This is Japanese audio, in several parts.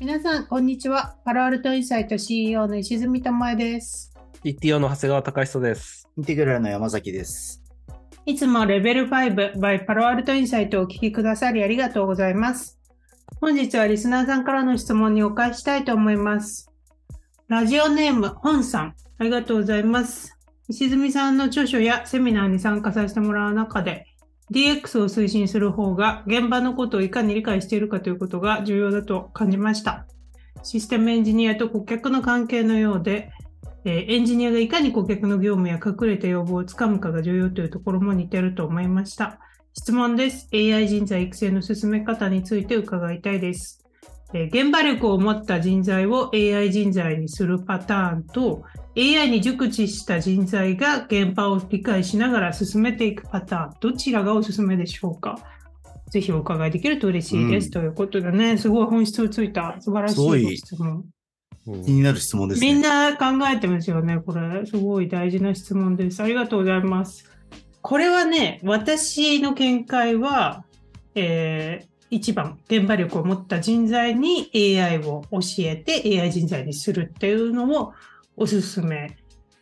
皆さん、こんにちは。パロアルトインサイト CEO の石積智恵です。CTO の長谷川隆久です。インテグラルの山崎です。いつもレベル5 by パロアルトインサイトをお聞きくださりありがとうございます。本日はリスナーさんからの質問にお返ししたいと思います。ラジオネーム、本さん、ありがとうございます。石積さんの著書やセミナーに参加させてもらう中で、DX を推進する方が現場のことをいかに理解しているかということが重要だと感じました。システムエンジニアと顧客の関係のようで、えエンジニアがいかに顧客の業務や隠れた要望をつかむかが重要というところも似てると思いました。質問です。AI 人材育成の進め方について伺いたいです。えー現場力を持った人材を AI 人材にするパターンと、AI に熟知した人材が現場を理解しながら進めていくパターン、どちらがおすすめでしょうか？ぜひお伺いできると嬉しいです。うんということでね、すごい本質をついた素晴らしいすごいご質問。うん気になる質問ですね。みんな考えてますよね、これ。すごい大事な質問です。ありがとうございます。これはね、私の見解は、えー一番、現場力を持った人材に AI を教えて AI 人材にするっていうのをおすすめ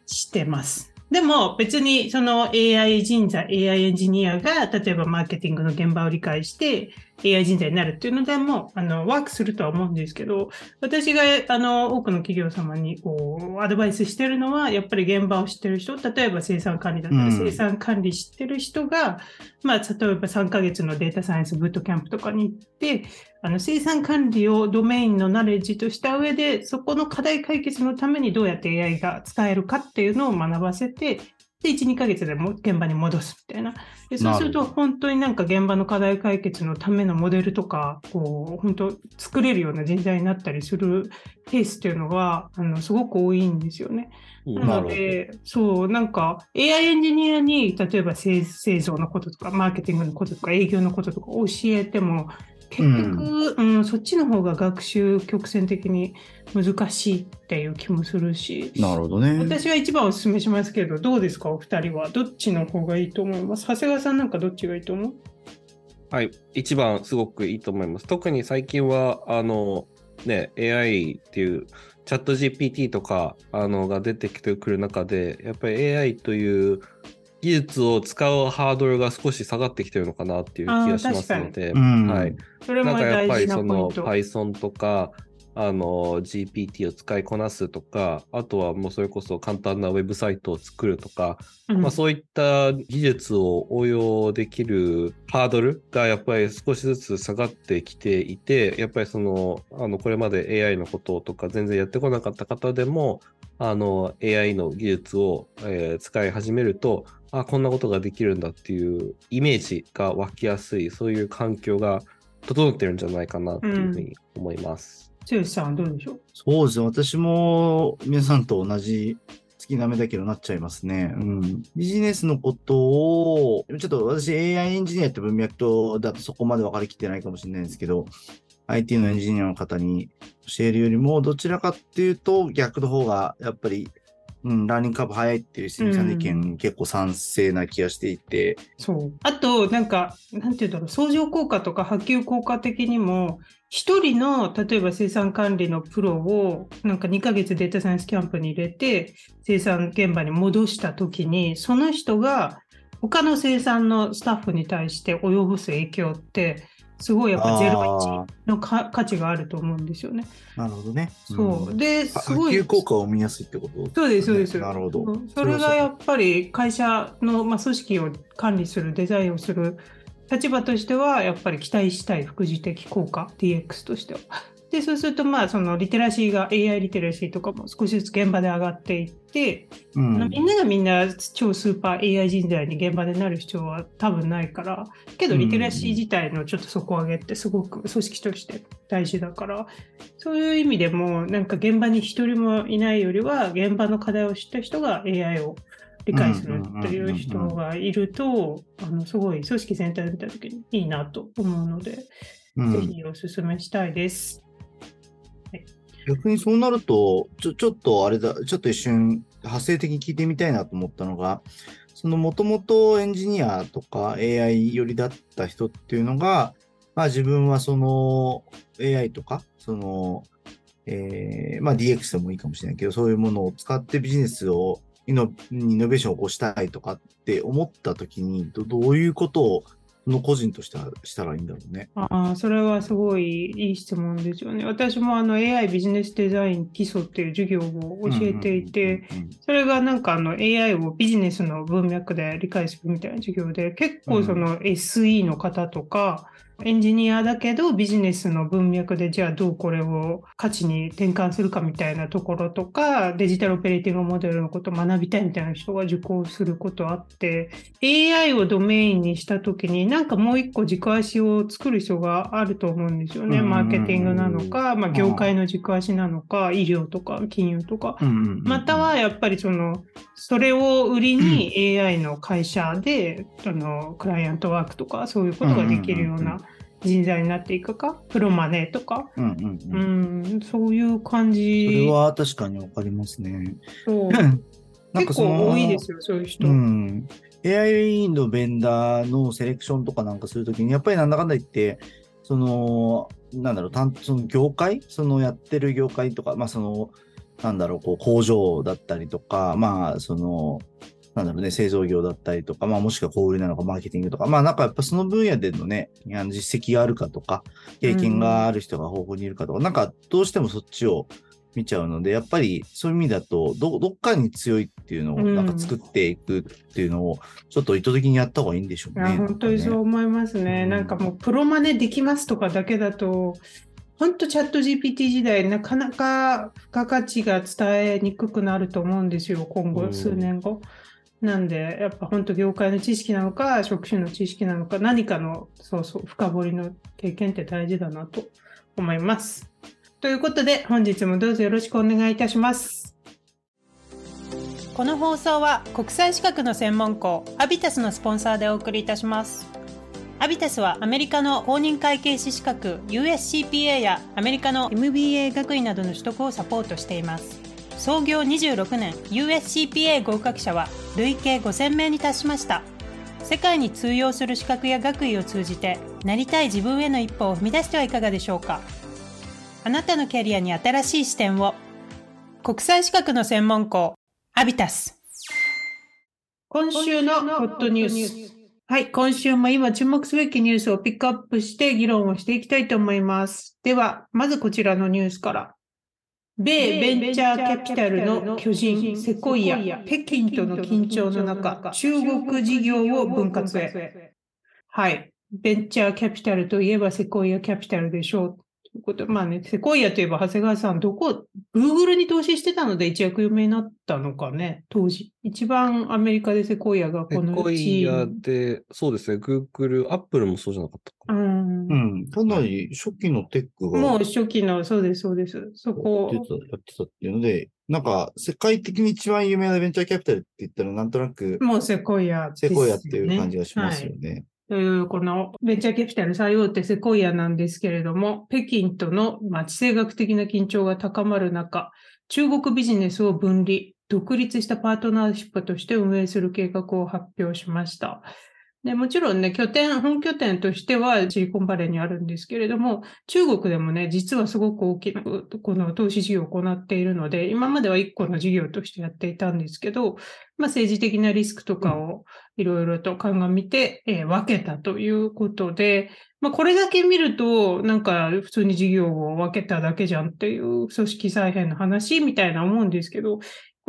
してます。でも別にその AI 人材、AI エンジニアが例えばマーケティングの現場を理解して AI 人材になるっていうのでもあのワークするとは思うんですけど、私があの多くの企業様にこうアドバイスしてるのは、やっぱり現場を知ってる人、例えば生産管理だったらうん。生産管理知ってる人が、まあ、例えば3ヶ月のデータサイエンスブートキャンプとかに行って、あの生産管理をドメインのナレッジとした上で、そこの課題解決のためにどうやって AI が使えるかっていうのを学ばせて、で、1、2ヶ月でも現場に戻すみたいな。でそうすると、本当になんか現場の課題解決のためのモデルとか、こう、本当作れるような人材になったりするケースっていうのが、あの、すごく多いんですよね。うんなので、そう、なんか AI エンジニアに、例えば製製造のこととか、マーケティングのこととか、営業のこととか教えても、結局、うんそっちの方が学習曲線的に難しいっていう気もするし、なるほどね。私は一番お勧めしますけど、どうですか、お二人は。どっちの方がいいと思います？長谷川さんなんかどっちがいいと思う？はい。一番すごくいいと思います。特に最近は、あの、ね、AI っていう、チャット GPT とか、あの、が出てきてくる中で、やっぱり AI という技術を使うハードルが少し下がってきてるのかなっていう気がしますので、うんはい。それもなんかやっぱりその。Python とか、あの GPT を使いこなすとか、あとはもうそれこそ簡単なウェブサイトを作るとか、うんまあ、そういった技術を応用できるハードルがやっぱり少しずつ下がってきていて、やっぱりその、あの、これまで AI のこととか全然やってこなかった方でも、あの、AI の技術を、えー使い始めると、あ、こんなことができるんだっていうイメージが湧きやすい、そういう環境が整ってるんじゃないかなっていうふうに思います。剛さんはどうでしょう？そうですね。私も皆さんと同じ月なめだけどなっちゃいますね。うん。ビジネスのことを、ちょっと私 AI エンジニアって文脈とだとそこまで分かりきってないかもしれないんですけど、IT のエンジニアの方に教えるよりも、どちらかっていうと逆の方がやっぱり、うん、ラーニングカーブ早いっていう質問さんの意見、結構賛成な気がしていて、そう。あと、なんか、なんていうんだろう、相乗効果とか波及効果的にも、一人の、例えば生産管理のプロを、なんか2ヶ月データサイエンスキャンプに入れて、生産現場に戻したときに、その人が他の生産のスタッフに対して及ぼす影響って、すごいやっぱ01のか価値があると思うんですよね。なるほどね。そう。んで、はすごい。波及効果を見やすいってことそうです、そうです。なるほど。うんそれがやっぱり会社の、まあ、組織を管理する、デザインをする立場としては、やっぱり期待したい副次的効果、DX としては。で、そうすると、まあ、そのリテラシーが、AI リテラシーとかも少しずつ現場で上がっていって、うん。みんながみんな超スーパー AI 人材に現場でなる必要は多分ないから、けどリテラシー自体のちょっと底上げってすごく組織として大事だから、そういう意味でも、なんか現場に一人もいないよりは、現場の課題を知った人が AI を理解するっていう人がいると、あのすごい組織全体で見たときにいいなと思うので、うん。ぜひお勧めしたいです。逆にそうなると、ちょ、ちょっとあれだ、ちょっと一瞬、派生的に聞いてみたいなと思ったのが、そのもともとエンジニアとか AI 寄りだった人っていうのが、まあ自分はその AI とか、その、えー、まあ DX でもいいかもしれないけど、そういうものを使ってビジネスをイノイノベーションを起こしたいとかって思ったときにど、どういうことをの個人としてはしたらいいんだろうね。ああ、それはすごいいい質問ですよね。私もあの AI ビジネスデザイン基礎っていう授業を教えていて、それがなんかあの AI をビジネスの文脈で理解するみたいな授業で、結構その SE の方とか、エンジニアだけどビジネスの文脈でじゃあどうこれを価値に転換するかみたいなところとかデジタルオペレーティングモデルのことを学びたいみたいな人が受講することあって AI をドメインにした時になんかもう一個軸足を作る必要があると思うんですよね。マーケティングなのか、まあ、業界の軸足なのか医療とか金融とか。またはやっぱりそのそれを売りに AI の会社であのクライアントワークとかそういうことができるような人材になっていくか、プロマネーとか、うんうんうんうん、そういう感じ。それは確かにわかりますね。そう 結構多いですよ、そういう人。うん、AI のベンダーのセレクションとかなんかするときに、やっぱりなんだかんだ言って、その、なんだろう、担その業界そのやってる業界とか、まあその、なんだろう、こう工場だったりとか、まあその、なんだろうね、製造業だったりとか、まあもしくは小売りなのか、マーケティングとか、まあなんかやっぱその分野でのね、あの実績があるかとか、経験がある人が豊富にいるかとか、うん、なんかどうしてもそっちを見ちゃうので、やっぱりそういう意味だと、ど、どっかに強いっていうのをなんか作っていくっていうのを、ちょっと意図的にやった方がいいんでしょうね。いや、本当にそう思いますね。うん、なんかもうプロマネできますとかだけだと、本当チャット GPT 時代、なかなか付加価値が伝えにくくなると思うんですよ、今後、数年後。うんなんで、やっぱ本当業界の知識なのか、職種の知識なのか、何かの、そうそう、深掘りの経験って大事だなと思います。ということで、本日もどうぞよろしくお願いいたします。この放送は国際資格の専門校アビタスのスポンサーでお送りいたします。アビタスはアメリカの公認会計士資格 USCPA やアメリカの MBA 学位などの取得をサポートしています。創業26年 USCPA 合格者は累計5000名に達しました。世界に通用する資格や学位を通じてなりたい自分への一歩を踏み出してはいかがでしょうか。あなたのキャリアに新しい視点を。国際資格の専門校アビタス。今週のホットニュース。はい、今週も今注目すべきニュースをピックアップして議論をしていきたいと思います。では、まずこちらのニュースから。米ベンチャーキャピタルの巨人、セコイア、北京との緊張の中、中国事業を分割へ。はい。ベンチャーキャピタルといえばセコイアキャピタルでしょう。ことまあね、セコイアといえば長谷川さん、どこ、グーグルに投資してたので一躍有名になったのかね、当時。一番アメリカでセコイアがこのセコイアで、そうですね、グーグル、アップルもそうじゃなかったか。うん。うん。かなり初期のテックが。もう初期の、そうです、そうです。そこ。やってた、やってたっていうので、なんか、世界的に一番有名なベンチャーキャピタルって言ったら、なんとなく、もうセコイア、ね、セコイアっていう感じがしますよね。はいこのベンチャーキャピタル最大手セコイアなんですけれども、北京との地政学的な緊張が高まる中、中国ビジネスを分離、独立したパートナーシップとして運営する計画を発表しました。でもちろんね、拠点、本拠点としてはシリコンバレーにあるんですけれども、中国でもね、実はすごく大きなこの投資事業を行っているので、今までは1個の事業としてやっていたんですけど、まあ、政治的なリスクとかをいろいろと鑑みて、えー、分けたということで、まあ、これだけ見ると、なんか普通に事業を分けただけじゃんっていう組織再編の話みたいな思うんですけど、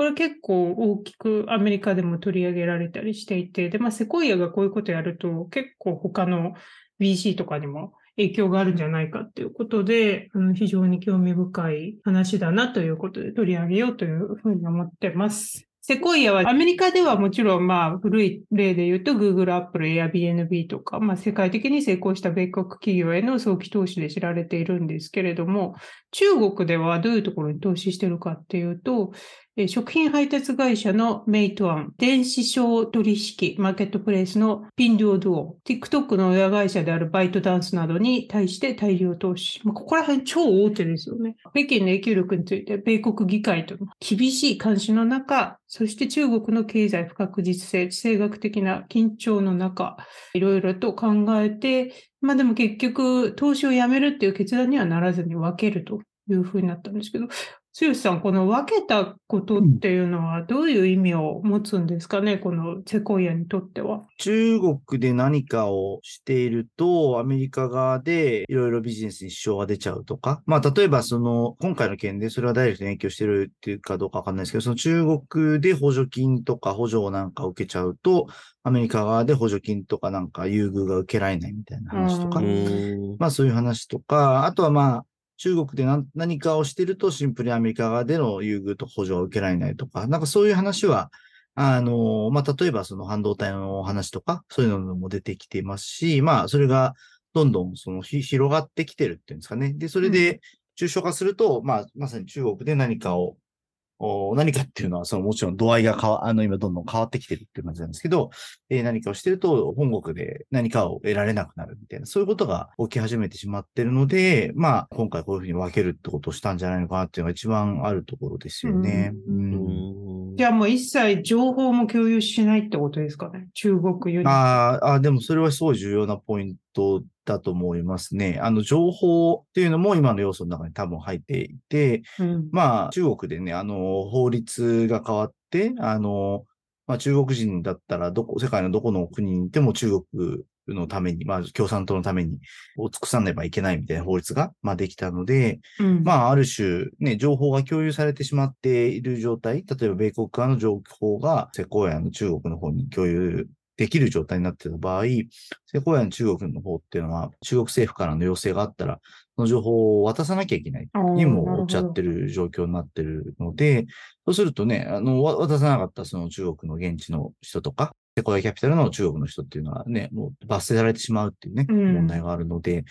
これ結構大きくアメリカでも取り上げられたりしていて、で、まあ、セコイアがこういうことやると結構他の BC とかにも影響があるんじゃないかっていうことで、うん、非常に興味深い話だなということで取り上げようというふうに思ってます。セコイアはアメリカではもちろんまあ古い例で言うと Google、Apple、Airbnb とか、まあ世界的に成功した米国企業への早期投資で知られているんですけれども、中国ではどういうところに投資してるかっていうと、食品配達会社のメイトワン、電子商取引マーケットプレイスのピンドゥオドゥオ、TikTok の親会社であるバイトダンスなどに対して大量投資。まあ、ここら辺超大手ですよね。北京の影響力について米国議会との厳しい監視の中、そして中国の経済不確実性、地政学的な緊張の中、いろいろと考えて、まあでも結局投資をやめるっていう決断にはならずに分けるというふうになったんですけど、剛さん、この分けたことっていうのはどういう意味を持つんですかね、このセコイアにとっては。中国で何かをしていると、アメリカ側でいろいろビジネスに支障が出ちゃうとか、まあ、例えばその、今回の件でそれはダイレクトに影響してるっていうかどうかわかんないですけど、その中国で補助金とか補助なんかを受けちゃうと、アメリカ側で補助金とかなんか優遇が受けられないみたいな話とか。まあそういう話とか、あとはまあ、中国で何かをしてるとシンプルにアメリカ側での優遇と補助を受けられないとか、なんかそういう話は、あの、まあ例えばその半導体の話とか、そういうのも出てきていますし、まあそれがどんどんその広がってきてるっていうんですかね。で、それで抽象化すると、まあまさに中国で何かをお何かっていうのは、そのもちろん度合いが変わ、あの今どんどん変わってきてるっていう感じなんですけど、えー何かをしてると本国で何かを得られなくなるみたいな、そういうことが起き始めてしまってるので、まあ今回こういうふうに分けるってことをしたんじゃないのかなっていうのが一番あるところですよね。ううんんうーんじゃあもう一切情報も共有しないってことですかね、中国より。あーあー、でもそれはすごい重要なポイントだと思いますね。あの、情報っていうのも今の要素の中に多分入っていて、うん。まあ、中国でね、あの、法律が変わって、あの、まあ、中国人だったら、どこ、世界のどこの国にいても中国のために、まあ、共産党のために、を尽くさねばいけないみたいな法律が、まあ、できたので、うん。まあ、ある種、ね、情報が共有されてしまっている状態、例えば米国側の情報が、セコイアの中国の方に共有できる状態になっている場合、セコイアの中国の方っていうのは、中国政府からの要請があったら、その情報を渡さなきゃいけない。にも追っちゃってる状況になってるので、そうするとね、あの、わ渡さなかったその中国の現地の人とか、セコイアキャピタルの中国の人っていうのはね、もう罰せられてしまうっていうね、うん問題があるので、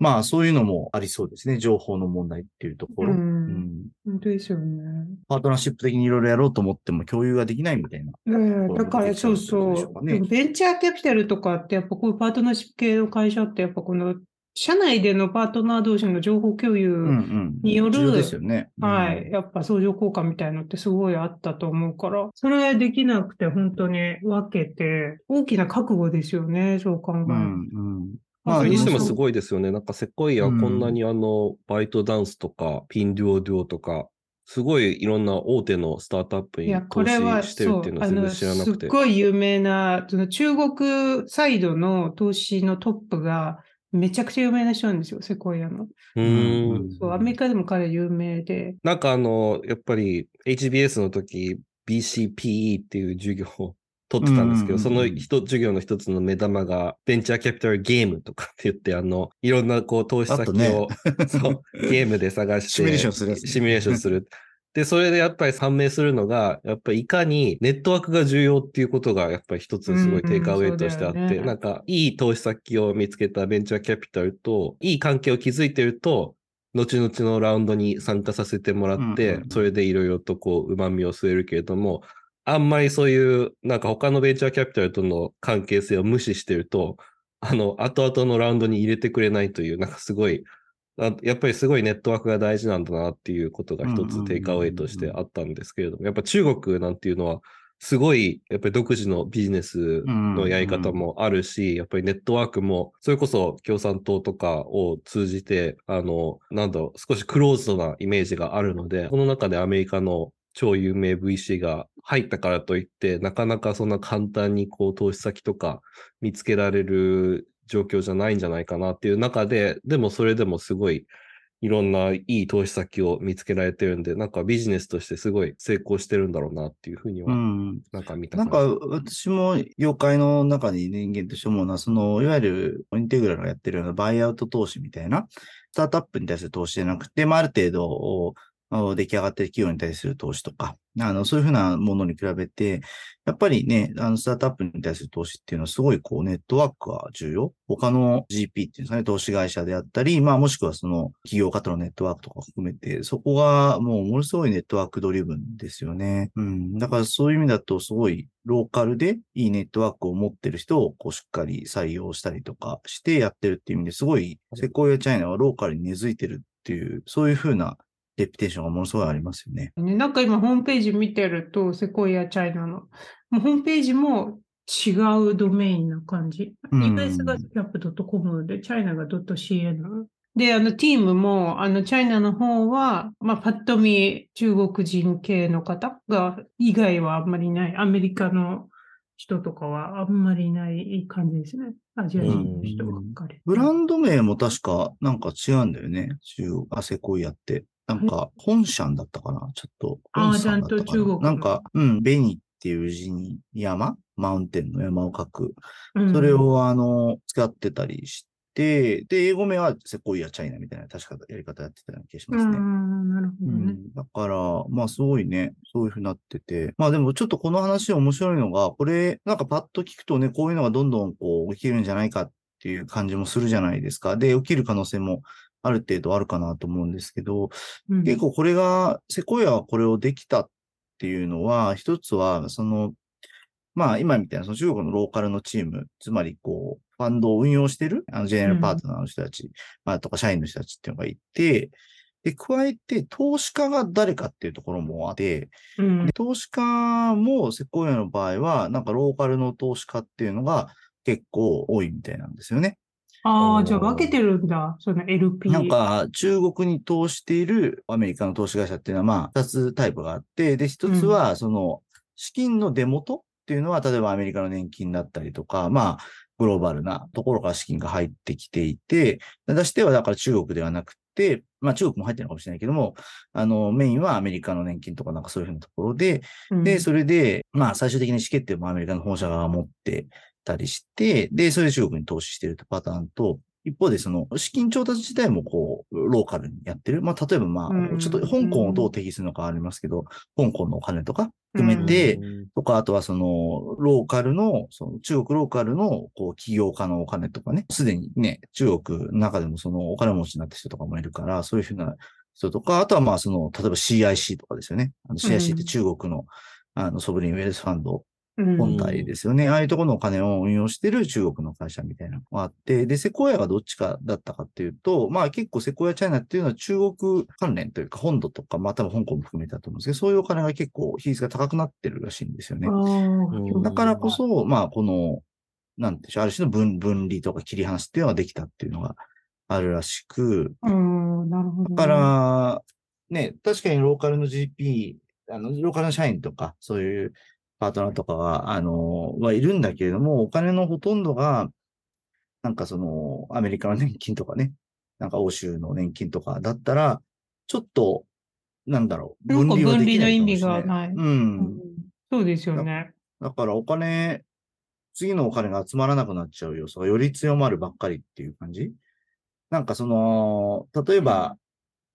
まあそういうのもありそうですね。情報の問題っていうところ。うんうん本当ですよね。パートナーシップ的にいろいろやろうと思っても共有ができないみたいな。ええだからそうそうねベンチャーキャピタルとかってやっぱこういうパートナーシップ系の会社ってやっぱこの社内でのパートナー同士の情報共有、うんうん。による重要ですよね。はい。やっぱ相乗効果みたいのってすごいあったと思うから、それできなくて本当に分けて、大きな覚悟ですよね、そう考えると。うん。うんうん。まあそれにしても今すごいですよね。なんかセコイアこんなにあの、バイトダンスとか、ピンデュオデュオとか、すごいいろんな大手のスタートアップにいや、こ投れは、資してるっていうのは全然知らなくて。すっごい有名な、その中国サイドの投資のトップが、めちゃくちゃ有名な人なんですよ、セコイアの。うーん。そう、アメリカでも彼有名で。なんかあの、やっぱり HBS の時 BCPE っていう授業を取ってたんですけど、うんその一授業の一つの目玉がベンチャーキャピタルゲームとかって言って、あの、いろんなこう投資先を、そう、ゲームで探して、シミュレーションするね。シミュレーションする。で、それでやっぱり判明するのが、やっぱりいかにネットワークが重要っていうことが、やっぱり一つすごいテイクアウェイとしてあって、うんうんねなんかいい投資先を見つけたベンチャーキャピタルと、いい関係を築いてると、後々のラウンドに参加させてもらって、うんうん。それでいろいろとこう、旨味を吸えるけれども、あんまりそういう、なんか他のベンチャーキャピタルとの関係性を無視してると、あの、後々のラウンドに入れてくれないという、なんかすごい、あやっぱりすごいネットワークが大事なんだなっていうことが一つテイクアウェイとしてあったんですけれども、やっぱ中国なんていうのは、すごい、やっぱり独自のビジネスのやり方もあるし、やっぱりネットワークも、それこそ共産党とかを通じて、あの、なんだろう、少しクローズドなイメージがあるので、この中でアメリカの超有名 VC が入ったからといって、なかなかそんな簡単にこう投資先とか見つけられる状況じゃないんじゃないかなっていう中で、でもそれでもすごいいろんないい投資先を見つけられてるんで、なんかビジネスとしてすごい成功してるんだろうなっていうふうには、うん。なんか見たなんか、私も業界の中に人間として思うのは、その、いわゆるインテグラルがやってるようなバイアウト投資みたいな、スタートアップに対する投資じゃなくて、まあ、ある程度、出来上がっている企業に対する投資とか、あの、そういうふうなものに比べて、やっぱりね、あの、スタートアップに対する投資っていうのはすごいこう、ネットワークが重要。他の GP っていうんですかね、投資会社であったり、まあもしくはその企業家とのネットワークとか含めて、そこがもうものすごいネットワークドリブンですよね。うん。だからそういう意味だとすごいローカルでいいネットワークを持ってる人をこうしっかり採用したりとかしてやってるっていう意味ですごい、セコイアチャイナはローカルに根付いてるっていう、そういうふうなレピテーションがものすごいありますよね。なんか今ホームページ見てると、セコイアチャイナの、もうホームページも違うドメインな感じ。うん、US が cap.com で、チャイナが .cn。で、あの、ティームも、あの、チャイナの方は、まあ、パッと見、中国人系の方が、以外はあんまりない。アメリカの人とかはあんまりいない感じですね。アジア人の人ばっかり。ブランド名も確かなんか違うんだよね。中国、アセコイアって。なんか、本シャンだったかな？ちょっと。ああ、ちゃんと中国。なんか、うん、ベニっていう字に山マウンテンの山を書く。それを、あの、使ってたりして、で、英語名はセコイアチャイナみたいな確かやり方やってたような気がしますね。なるほどね、うん。だから、まあすごいね、そういうふうになってて。まあでもちょっとこの話面白いのが、これ、なんかパッと聞くとね、こういうのがどんどんこう起きるんじゃないかっていう感じもするじゃないですか。で、起きる可能性もある程度あるかなと思うんですけど、うん、結構これが、セコイアはこれをできたっていうのは、一つは、その、まあ今みたいなその中国のローカルのチーム、つまりこう、ファンドを運用してる、あの、ジェネラルパートナーの人たち、うん、まあとか社員の人たちっていうのがいて、で、加えて、投資家が誰かっていうところもあって、うん、投資家もセコイアの場合は、なんかローカルの投資家っていうのが結構多いみたいなんですよね。ああ、じゃあ分けてるんだ。その LP。なんか、中国に投しているアメリカの投資会社っていうのは、まあ、二つタイプがあって、で、一つは、その、資金の出元っていうのは、例えばアメリカの年金だったりとか、まあ、グローバルなところから資金が入ってきていて、出してはだから中国ではなくて、まあ中国も入ってるのかもしれないけども、あの、メインはアメリカの年金とかなんかそういうふうなところで、うん、で、それで、まあ最終的に意思決定もアメリカの本社側が持ってたりして、で、それで中国に投資してるってパターンと、一方で、その、資金調達自体もこう、ローカルにやってる。まあ、例えばまあ、ちょっと香港をどう定義するのかありますけど、香港のお金とか含めて、とか、あとはその、ローカルの、その中国ローカルの、こう、企業家のお金とかね、すでにね、中国の中でもその、お金持ちになった人とかもいるから、そういうふうな人とか、あとはまあ、その、例えば CIC とかですよね。CIC って中国の、あの、ソブリンウェルスファンド本体ですよね。ああいうところのお金を運用してる中国の会社みたいなのがあって、で、セコヤがどっちかだったかっていうと、まあ結構セコヤチャイナっていうのは中国関連というか本土とか、まあ多分香港も含めたと思うんですけど、そういうお金が結構比率が高くなってるらしいんですよね。だからこそ、まあこの、なんでしょう、ある種の分分離とか切り離すっていうのができたっていうのがあるらしく、なるほど、だから、ね、確かにローカルの GP、あの、ローカルの社員とか、そういうパートナーとかは、あの、はいるんだけれども、お金のほとんどが、なんかその、アメリカの年金とかね、なんか欧州の年金とかだったら、ちょっと、なんだろう、分離はできない分離の意味がない。うん。そうですよねだ。だからお金、次のお金が集まらなくなっちゃう要素がより強まるばっかりっていう感じなんかその、例えば、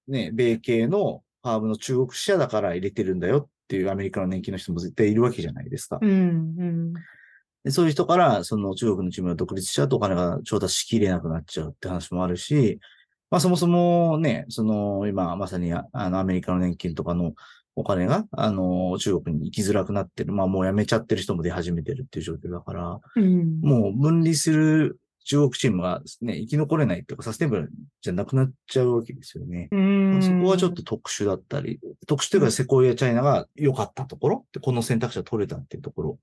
ね、米系のファームの中国支社だから入れてるんだよっていうアメリカの年金の人も絶対いるわけじゃないですか。うんうんでそういう人から、その中国のチームが独立しちゃうとお金が調達しきれなくなっちゃうって話もあるし、まあそもそもね、その今まさにあのアメリカの年金とかのお金が、あの、中国に行きづらくなってる。まあもう辞めちゃってる人も出始めてるっていう状況だから、うん、もう分離する中国チームがね、生き残れないとかサステナブルじゃなくなっちゃうわけですよね。そこはちょっと特殊だったり、特殊というかセコイアチャイナが良かったところで、この選択肢が取れたっていうところ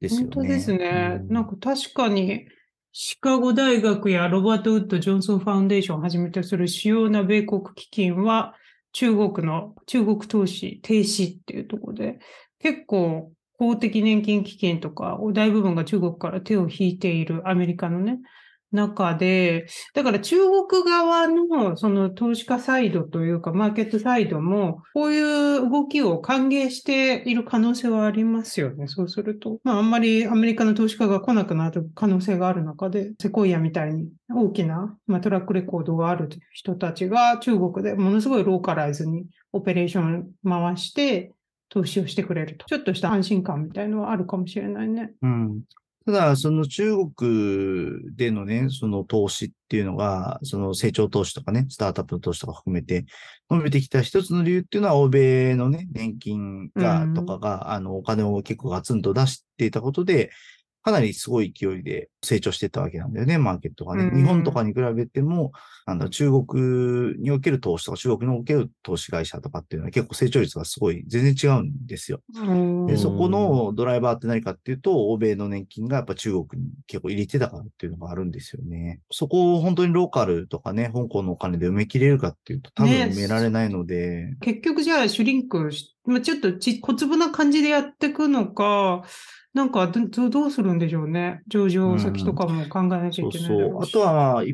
ですよね。本当ですね。なんか確かに、シカゴ大学やロバート・ウッド・ジョンソン・ファウンデーションをはじめとする主要な米国基金は、中国の、中国投資停止っていうところで、結構公的年金基金とか、大部分が中国から手を引いているアメリカのね、中で、だから中国側のその投資家サイドというかマーケットサイドも、こういう動きを歓迎している可能性はありますよね。そうすると。まああんまりアメリカの投資家が来なくなる可能性がある中で、セコイアみたいに大きな、まあ、トラックレコードがある人たちが中国でものすごいローカライズにオペレーション回して投資をしてくれると。ちょっとした安心感みたいのはあるかもしれないね。うん。ただ、その中国でのね、その投資っていうのが、その成長投資とかね、スタートアップの投資とか含めて伸びてきた一つの理由っていうのは、欧米のね、年金が、とかが、あの、お金を結構ガツンと出していたことで、かなりすごい勢いで成長していったわけなんだよね、マーケットがね。うん日本とかに比べても、なんだ、中国における投資とか、中国における投資会社とかっていうのは結構成長率がすごい全然違うんですよ。うんで、そこのドライバーって何かっていうと、欧米の年金がやっぱ中国に結構入れてたからっていうのがあるんですよね。そこを本当にローカルとかね、香港のお金で埋め切れるかっていうと、多分ね埋められないので、結局じゃあシュリンクし、まあ、ちょっとち小粒な感じでやっていくのか、なんかどどどうするんでしょうね。上場先とかも考えなきゃそいうけないそう。だろうしあとは、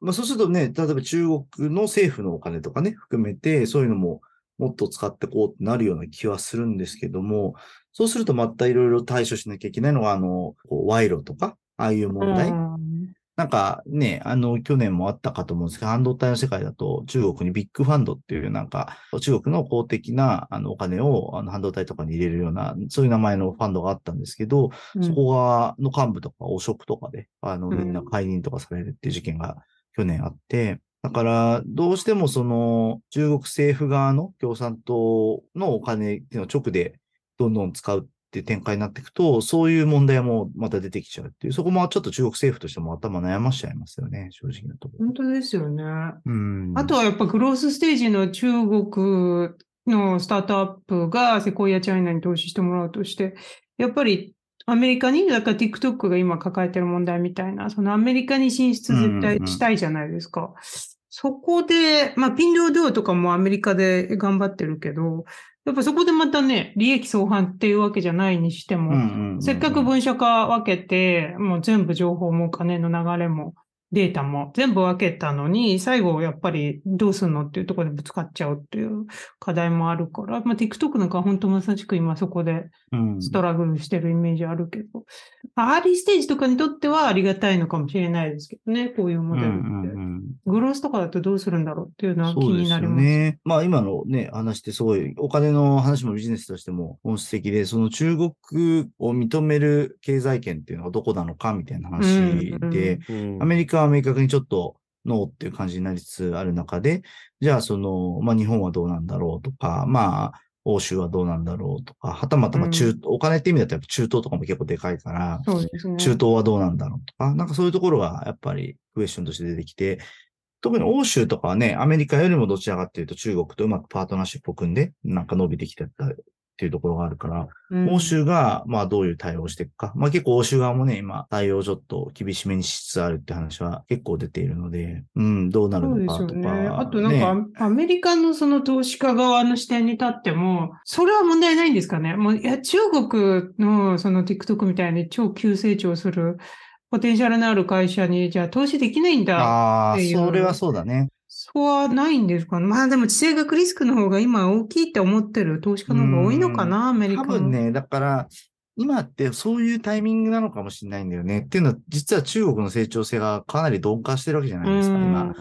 まあ、そうするとね、例えば中国の政府のお金とかね、含めて、そういうのももっと使ってこうってなるような気はするんですけども、そうするとまたいろいろ対処しなきゃいけないのが、あの、賄賂とか、ああいう問題。うんなんかね、あの、去年もあったかと思うんですけど、半導体の世界だと中国にビッグファンドっていうなんか、中国の公的なあのお金をあの半導体とかに入れるような、そういう名前のファンドがあったんですけど、うん。そこが、の幹部とか汚職とかで、あの、うん。みんな解任とかされるっていう事件が去年あって、だから、どうしてもその、中国政府側の共産党のお金っていうのを直でどんどん使うっていう展開になっていくと、そういう問題もまた出てきちゃうっていう、そこもちょっと中国政府としても頭悩ましちゃいますよね、正直なところ。本当ですよね。うん。あとはやっぱグロースステージの中国のスタートアップがセコイアチャイナに投資してもらうとして、やっぱりアメリカに、だから TikTok が今抱えてる問題みたいな、そのアメリカに進出絶対したいじゃないですか。そこで、まあ、ピンドードゥとかもアメリカで頑張ってるけど、やっぱそこでまたね、利益相反っていうわけじゃないにしても、せっかく分社化分けて、もう全部情報も金の流れもデータも全部分けたのに、最後やっぱりどうすんのっていうところでぶつかっちゃうっていう課題もあるから、まあ、TikTok なんか本当まさしく今そこでうんストラグルしてるイメージあるけど、アーリーステージとかにとってはありがたいのかもしれないですけどね、こういうモデルって。うんうんうんグロースとかだとどうするんだろうっていうのは気になります。ね。まあ今のね、話ってすごい、お金の話もビジネスとしても本質的で、その中国を認める経済圏っていうのがどこなのかみたいな話うんで、うんアメリカは明確にちょっとノーっていう感じになりつつある中で、じゃあその、まあ日本はどうなんだろうとか、まあ欧州はどうなんだろうとか、はたまたま中、お金って意味だとやっぱ中東とかも結構でかいから、ね。中東はどうなんだろうとか、なんかそういうところがやっぱりクエスチョンとして出てきて、特に欧州とかはね、アメリカよりもどちらかっていうと中国とうまくパートナーシップを組んで、なんか伸びてきてたっていうところがあるから、うん欧州がまあどういう対応をしていくか。まあ結構欧州側もね、今対応をちょっと厳しめにしつつあるって話は結構出ているので、うん、どうなるのかとか。ね。あとなんか、アメリカのその投資家側の視点に立っても、それは問題ないんですかね。もう、いや、中国のその TikTok みたいに超急成長するポテンシャルのある会社に、じゃあ投資できないんだ。ああ、っていうそれはそうだね。そうはないんですか？ね。まあでも地政学リスクの方が今大きいって思ってる投資家の方が多いのかな、アメリカの。多分ね、だから、今ってそういうタイミングなのかもしれないんだよね。っていうのは、実は中国の成長性がかなり鈍化してるわけじゃないですか、今。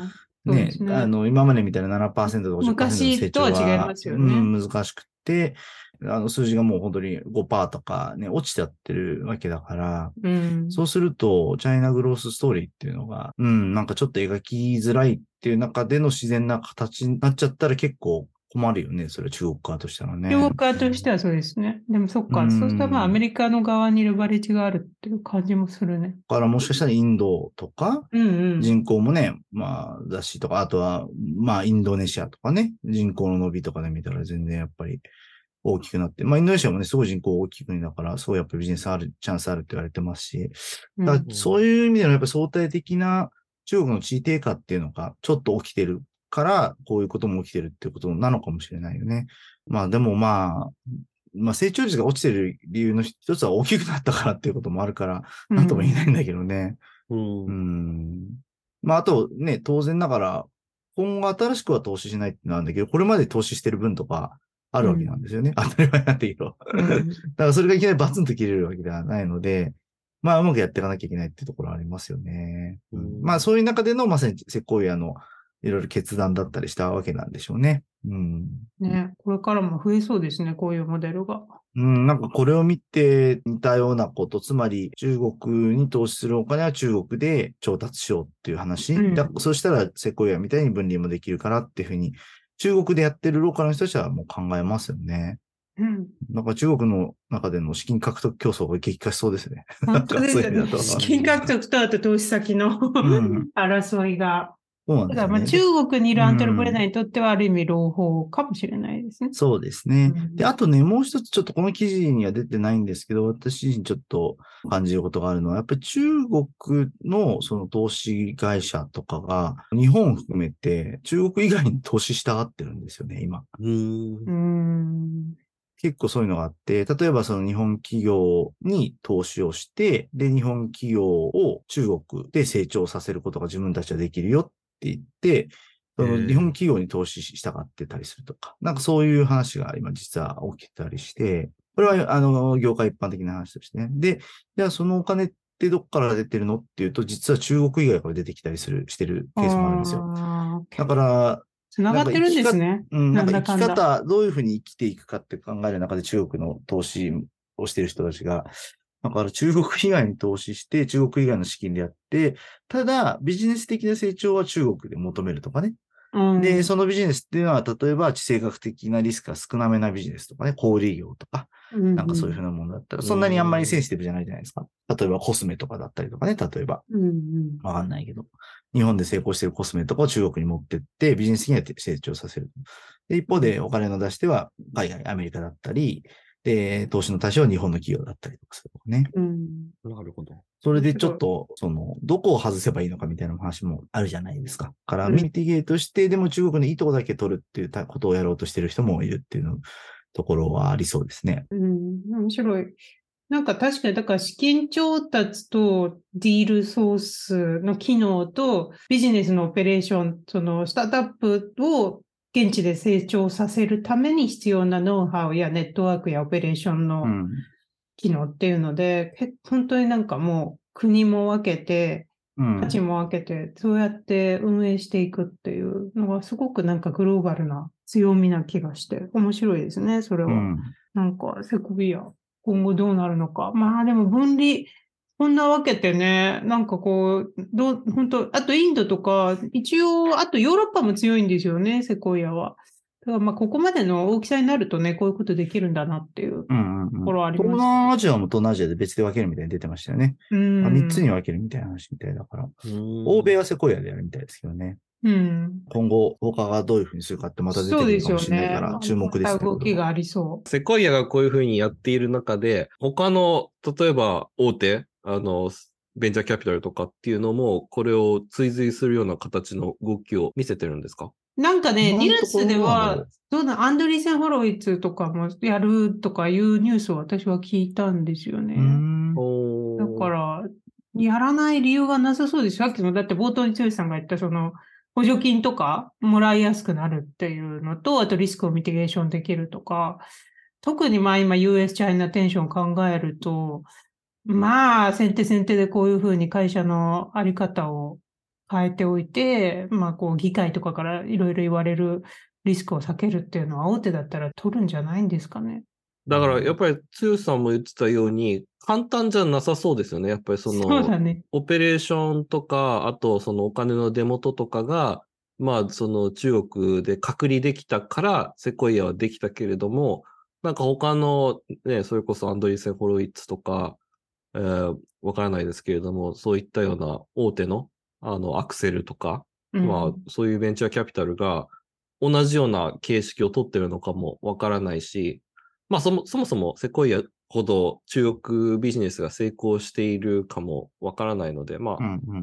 ねねあの、今までみたいな7%とか50%の成長は、昔とは違いますよねうん、難しくて、あの、数字がもう本当に5%とかね、落ちちゃってるわけだから、うん。そうすると、チャイナグロースストーリーっていうのが、うん、なんかちょっと描きづらいっていう中での自然な形になっちゃったら結構困るよね、それ中国側としてはね。中国側としてはそうですね。でもそっか、うんそうしたらまあアメリカの側にレバレッジがあるっていう感じもするね。だからもしかしたらインドとか、うんうん。人口もね、まあ、だしとか、あとは、まあ、インドネシアとかね、人口の伸びとかで見たら全然やっぱり大きくなって、まあ、インドネシアもね、すごい人口大きい国だから、すごいやっぱりビジネスある、チャンスあるって言われてますし、うんだそういう意味でのやっぱり相対的な中国の地位低下っていうのがちょっと起きてるから、こういうことも起きてるっていうことなのかもしれないよね。まあでもまあ、まあ成長率が落ちてる理由の一つは大きくなったからっていうこともあるから、なんとも言えないんだけどね。うんうん。まあ、あとね、当然ながら、今後新しくは投資しないってなんだけど、これまで投資してる分とかあるわけなんですよね。当たり前なんだけど。うんだからそれがいきなりバツンと切れるわけではないので、まあうまくやっていかなきゃいけないっていうところはありますよね。うんまあそういう中でのまさにセコイアのいろいろ決断だったりしたわけなんでしょうね。うん。ね、これからも増えそうですね、こういうモデルが。うん、なんかこれを見て似たようなこと、つまり中国に投資するお金は中国で調達しようっていう話。うんだそしたらセコイアみたいに分離もできるからっていうふうに、中国でやってるローカルの人たちはもう考えますよね。うん。なんか中国の中での資金獲得競争が激化しそうですね。本当ですよね資金獲得とあと投資先のうん 争いが。そうなんですよね。だからまあ中国にいるアントレプレナーにとってはある意味朗報かもしれないですね。そうですね。うんで、あとね、もう一つちょっとこの記事には出てないんですけど、私自身ちょっと感じることがあるのは、やっぱり中国のその投資会社とかが、日本を含めて中国以外に投資したがってるんですよね、今。うん。結構そういうのがあって、例えばその日本企業に投資をして、で、日本企業を中国で成長させることが自分たちはできるよって言って、その日本企業に投資したがってたりするとか、なんかそういう話が今実は起きてたりして、これはあの、業界一般的な話としてね。で、じゃあそのお金ってどっから出てるのっていうと、実は中国以外から出てきたりする、してるケースもあるんですよ。だから、繋がってるんですね。うん、なんか生き方、どういうふうに生きていくかって考える中で中国の投資をしている人たちが、だから中国以外に投資して、中国以外の資金でやって、ただビジネス的な成長は中国で求めるとかね。うんで、そのビジネスっていうのは、例えば地政学的なリスクが少なめなビジネスとかね、小売業とか、なんかそういうふうなものだったら、そんなにあんまりセンシティブじゃないじゃないですか。例えばコスメとかだったりとかね、例えば。わかんないけど、日本で成功しているコスメとかを中国に持ってって、ビジネス的には成長させる。で一方で、お金の出し手は海外、アメリカだったり、で、投資の対象は日本の企業だったりとかするとかね。うんなるほど。それでちょっと、その、どこを外せばいいのかみたいな話もあるじゃないですか。だから、うんミティゲートして、でも中国のいいとこだけ取るっていうたことをやろうとしてる人もいるっていうのところはありそうですね。うん、面白い。なんか確かに、だから資金調達とディールソースの機能とビジネスのオペレーション、そのスタートアップを現地で成長させるために必要なノウハウやネットワークやオペレーションのうん。機能っていうので、へ本当になんかもう国も分けて、うん価。値も分けて、そうやって運営していくっていうのがすごくなんかグローバルな強みな気がして、面白いですね、それは。うん。なんか、セコビア、今後どうなるのか。まあでも分離、こんなわけてね、なんかこう、どう、本当あとインドとか、一応、あとヨーロッパも強いんですよね、セコイアは。だからまあ、ここまでの大きさになるとね、こういうことできるんだなっていう。うんうんところあります東南アジアも東南アジアで別で分けるみたいに出てましたよね。うん。あ3つに分けるみたいな話みたいだから。欧欧米はセコイアでやるみたいですけどね。うん。今後、他がどういうふうにするかってまた出てそうくるか。もしれないから注目ですまね。た動きがありそセコイアがこういうふうにやっている中で、他の、例えば大手、あの、ベンチャーキャピタルとかっていうのも、これを追随するような形の動きを見せてるんですか？う。なんかね、ニュースでは、どうだ、アンドリーセン・ホロイツとかもやるとかいうニュースを私は聞いたんですよね。だから、やらない理由がなさそうです。さっきの、だって冒頭に剛さんが言った、その、補助金とかもらいやすくなるっていうのと、あとリスクをミティゲーションできるとか、特にまあ今 US チャイナテンションを考えると、まあ先手先手でこういうふうに会社のあり方を変えておいて、まあこう議会とかからいろいろ言われるリスクを避けるっていうのは大手だったら取るんじゃないんですかね。だから、やっぱり、剛さんも言ってたように、簡単じゃなさそうですよね。やっぱりその、ね。オペレーションとか、あとそのお金の出元とかが、まあその中国で隔離できたからセコイアはできたけれども、なんか他のね、それこそアンドリーセン・ホロイッツとか、えーわからないですけれども、そういったような大手のあのアクセルとか、うん。まあそういうベンチャーキャピタルが同じような形式を取ってるのかもわからないし、まあそもそもそもセコイアほど中国ビジネスが成功しているかもわからないので、まあ、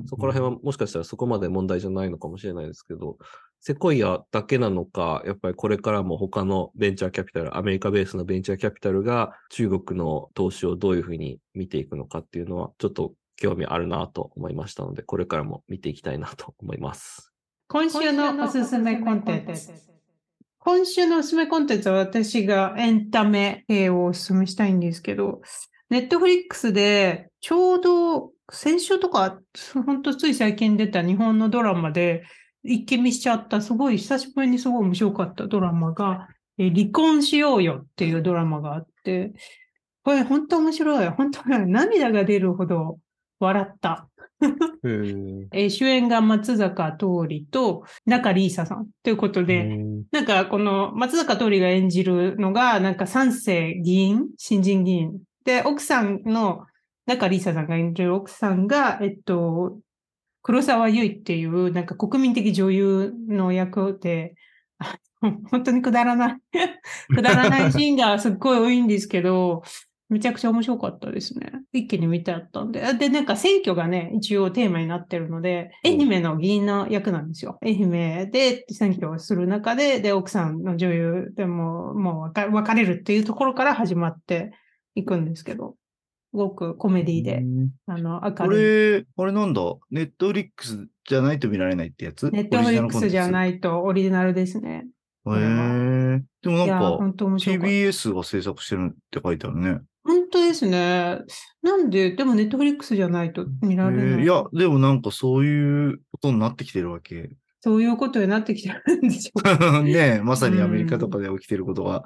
そこら辺はもしかしたらそこまで問題じゃないのかもしれないですけど、セコイアだけなのか、やっぱりこれからも他のベンチャーキャピタル、アメリカベースのベンチャーキャピタルが中国の投資をどういうふうに見ていくのかっていうのは、ちょっと興味あるなと思いましたので、これからも見ていきたいなと思います。今週のおすすめコンテンツ。今週のおすすめコンテンツは私がエンタメ系をおすすめしたいんですけど、ネットフリックスでちょうど先週とか、本当つい最近出た日本のドラマで一気見しちゃった、すごい久しぶりにすごい面白かったドラマが、え離婚しようよっていうドラマがあって、これ本当面白い。本当に涙が出るほど笑った。えー主演が松坂桃李と中里依紗さんということで、なんかこの松坂桃李が演じるのが、なんか三世議員、新人議員。で、奥さんの中里依紗さんが演じる奥さんが、えっと、黒沢結衣っていう、なんか国民的女優の役で、あ 本当にくだらない、くだらないシーンがすっごい多いんですけど、めちゃくちゃ面白かったですね。一気に見てあったんで。あで、なんか選挙がね、一応テーマになってるので、愛媛の議員の役なんですよ。愛媛で選挙をする中で、で、奥さんの女優でも、もう別別れるっていうところから始まっていくんですけど、すごくコメディで、あの、明こるい。れ、あれなんだ、ネットフリックスじゃないと見られないってやつ？ネットフリックスじゃい。ないとオリジナルですね。へえ。でもなんか。TBS が制作してるって書いてあるね。本当ですね。なんで、でもネットフリックスじゃないと見られない。いや、でもなんかそういうことになってきてるわけ。そういうことになってきてるんでしょうか。ねまさにアメリカとかで起きてることが。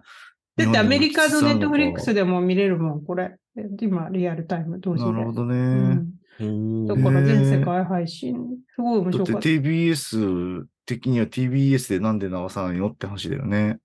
だってアメリカのネットフリックスで。でも見れるもん、これ。今、リアルタイム同時で。なるほどうね。ん。うんだから全世界配信。すごい面白かった。TBS 的には TBS でなんで流さないのって話だよね。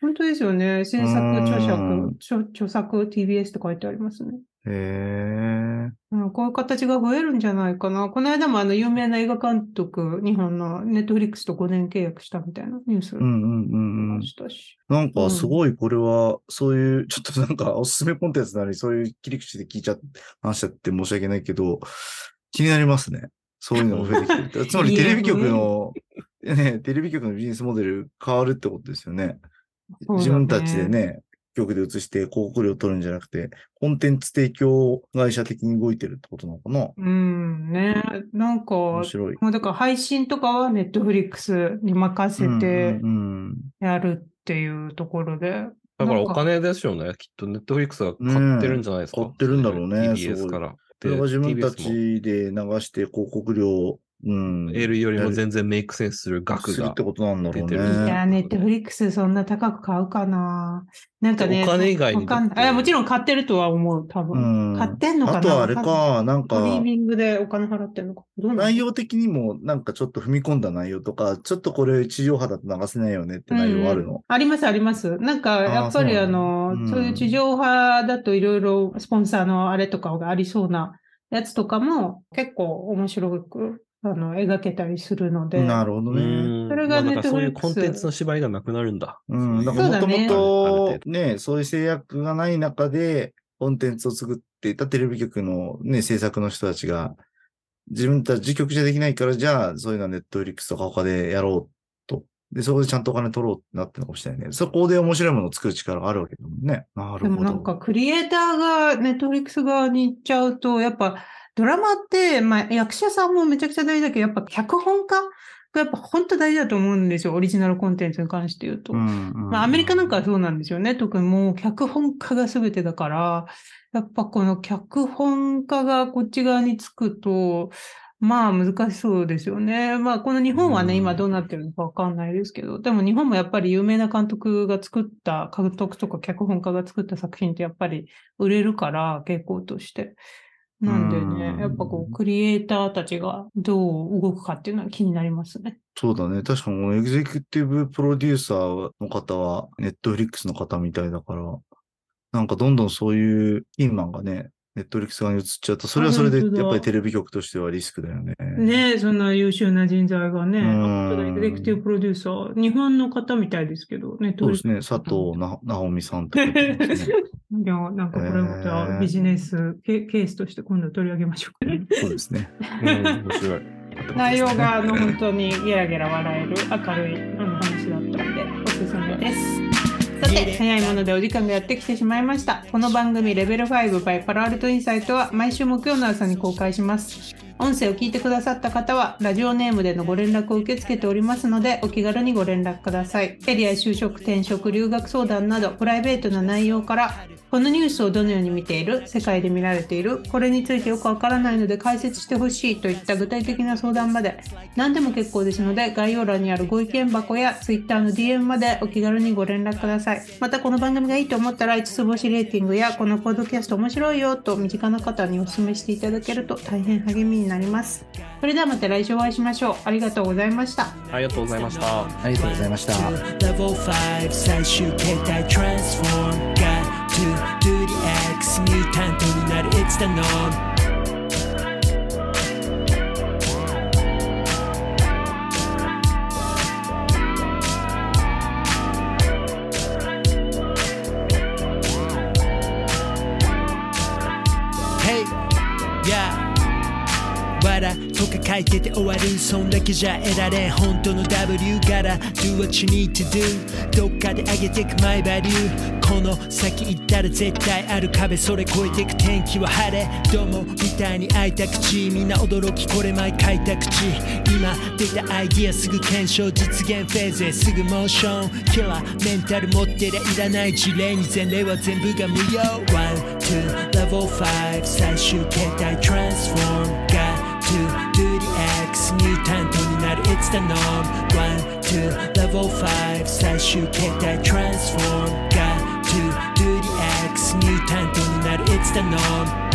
本当ですよね。制作、著うん作、著著作 TBS って書いてありますね。へえ。うん、こういう形が増えるんじゃないかな。この間もあの有名な映画監督、日本のネットフリックスと5年契約したみたいなニュースうんうんうんうんま。したし。なんかすごいこれは、そういう、ちょっとなんかおすすめコンテンツなのにそういう切り口で聞いちゃっ話しちゃって申し訳ないけど、気になりますね。そういうのが増えてきてる。つまりテレビ局の、ね、テレビ局のビジネスモデル変わるってことですよね。ね自分たちでね、局で移して広告料取るんじゃなくて、コンテンツ提供会社的に動いてるってことなのかな？うん、ね。なんか、面白い。もうだから配信とかはネットフリックスに任せてうんうんやるっていうところで。だからお金ですよね。きっとネットフリックスが買ってるんじゃないですか。ね買ってるんだろうね TBS すごいから。それが自分たちで流して広告料、うん。得るよりも全然メイクセンスする額がって。ことなんだろう出てるいや、ね。ネットフリックスそんな高く買うかな。なんかね、お金以外にわかんないあもちろん買ってるとは思う、多う分。ん。買ってんのかなあとはあれわかんなんかストリ、ーミングでお金払ってんのか。どう内容的にもなんかちょっと踏み込んだ内容とか、ちょっとこれ地上波だと流せないよねって内容あるの？うんうんあります、あります。なんか、やっぱりあの、うんそういう地上波だといろいろスポンサーのあれとかがありそうなやつとかも結構面白くあの描けたりするので。なるほどうね。んそれがまあだからそういうコンテンツの縛りがなくなるんだ。うん。だそからもともと程、ね、そういう制約がない中で、コンテンツを作っていたテレビ局のね、制作の人たちが、自分たち自局じゃできないから、じゃあ、そういうのはネットフリックスとか他でやろうと。で、そこでちゃんとお金取ろうってなってるのかもしれないね。そこで面白いものを作る力があるわけだもんね。なるほど。でもなんかクリエイターがネットフリックス側に行っちゃうと、やっぱドラマって、まあ役者さんもめちゃくちゃ大事だけど、やっぱ脚本家がやっぱ本当大事だと思うんですよ。オリジナルコンテンツに関して言うと。うんうんまあ、アメリカなんかはそうなんですよね。特にもう脚本家が全てだから、やっぱこの脚本家がこっち側につくと、まあ難しそうですよね。まあこの日本はね、うん今どうなってるのかわかんないですけど、でも日本もやっぱり有名な監督が作った、監督とか脚本家が作った作品ってやっぱり売れるから、傾向として。なんでねう、んやっぱこう、クリエイターたちがどう動くかっていうのは気になりますね。そうだね。確かに、エグゼクティブプロデューサーの方は、ネットフリックスの方みたいだから、なんかどんどんそういうキーマンがね、ネットフリックス側に移っちゃうと、それはそれでやっぱりテレビ局としてはリスクだよね。ねえ、そんな優秀な人材がね、うんエグゼクティブプロデューサー、日本の方みたいですけどね、そうですね。佐藤な直美さんとかね。いや、なんかこれまたビジネスケケースとして今度取り上げましょうかね。そうですね。うん、面白い。内容があの本当にゲラゲラ笑える明るいあの話だったのでおすすめです。さて、早いものでお時間がやってきてしまいました。この番組レベル5 by パラアルトインサイトは毎週木曜の朝に公開します。音声を聞いてくださった方は、ラジオネームでのご連絡を受け付けておりますので、お気軽にご連絡ください。キャリア就職、転職、留学相談など、プライベートな内容から、このニュースをどのように見ている世界で見られているこれについてよくわからないので解説してほしいといった具体的な相談まで何でも結構ですので概要欄にあるご意見箱や Twitter の DM までお気軽にご連絡くださいまたこの番組がいいと思ったら5つ星レーティングやこのポッドキャスト面白いよと身近な方にお勧めしていただけると大変励みになりますそれではまた来週お会いしましょうありがとうございましたありがとうございました。ありがとうございました。リエックスュータントになる It's the norm とか書いてて終わる。そんだけじゃ得られん。本当の W から Do what you need to do どっかで上げてく my value この先行ったら絶対ある壁それ越えてく天気は晴れ。どうもみたいに開いた口みんな驚きこれ前書いた口今出たアイディアすぐ検証実現フェーズへすぐモーション。キラーメンタル持ってりゃいらない事例に前例は全部が無用。One, two, level 5最終形態 Transform Got to do the X ミュータントになる。It's the norm One, two, level 5最終形態 Transform Got to do the X ミュータントになる It's the norm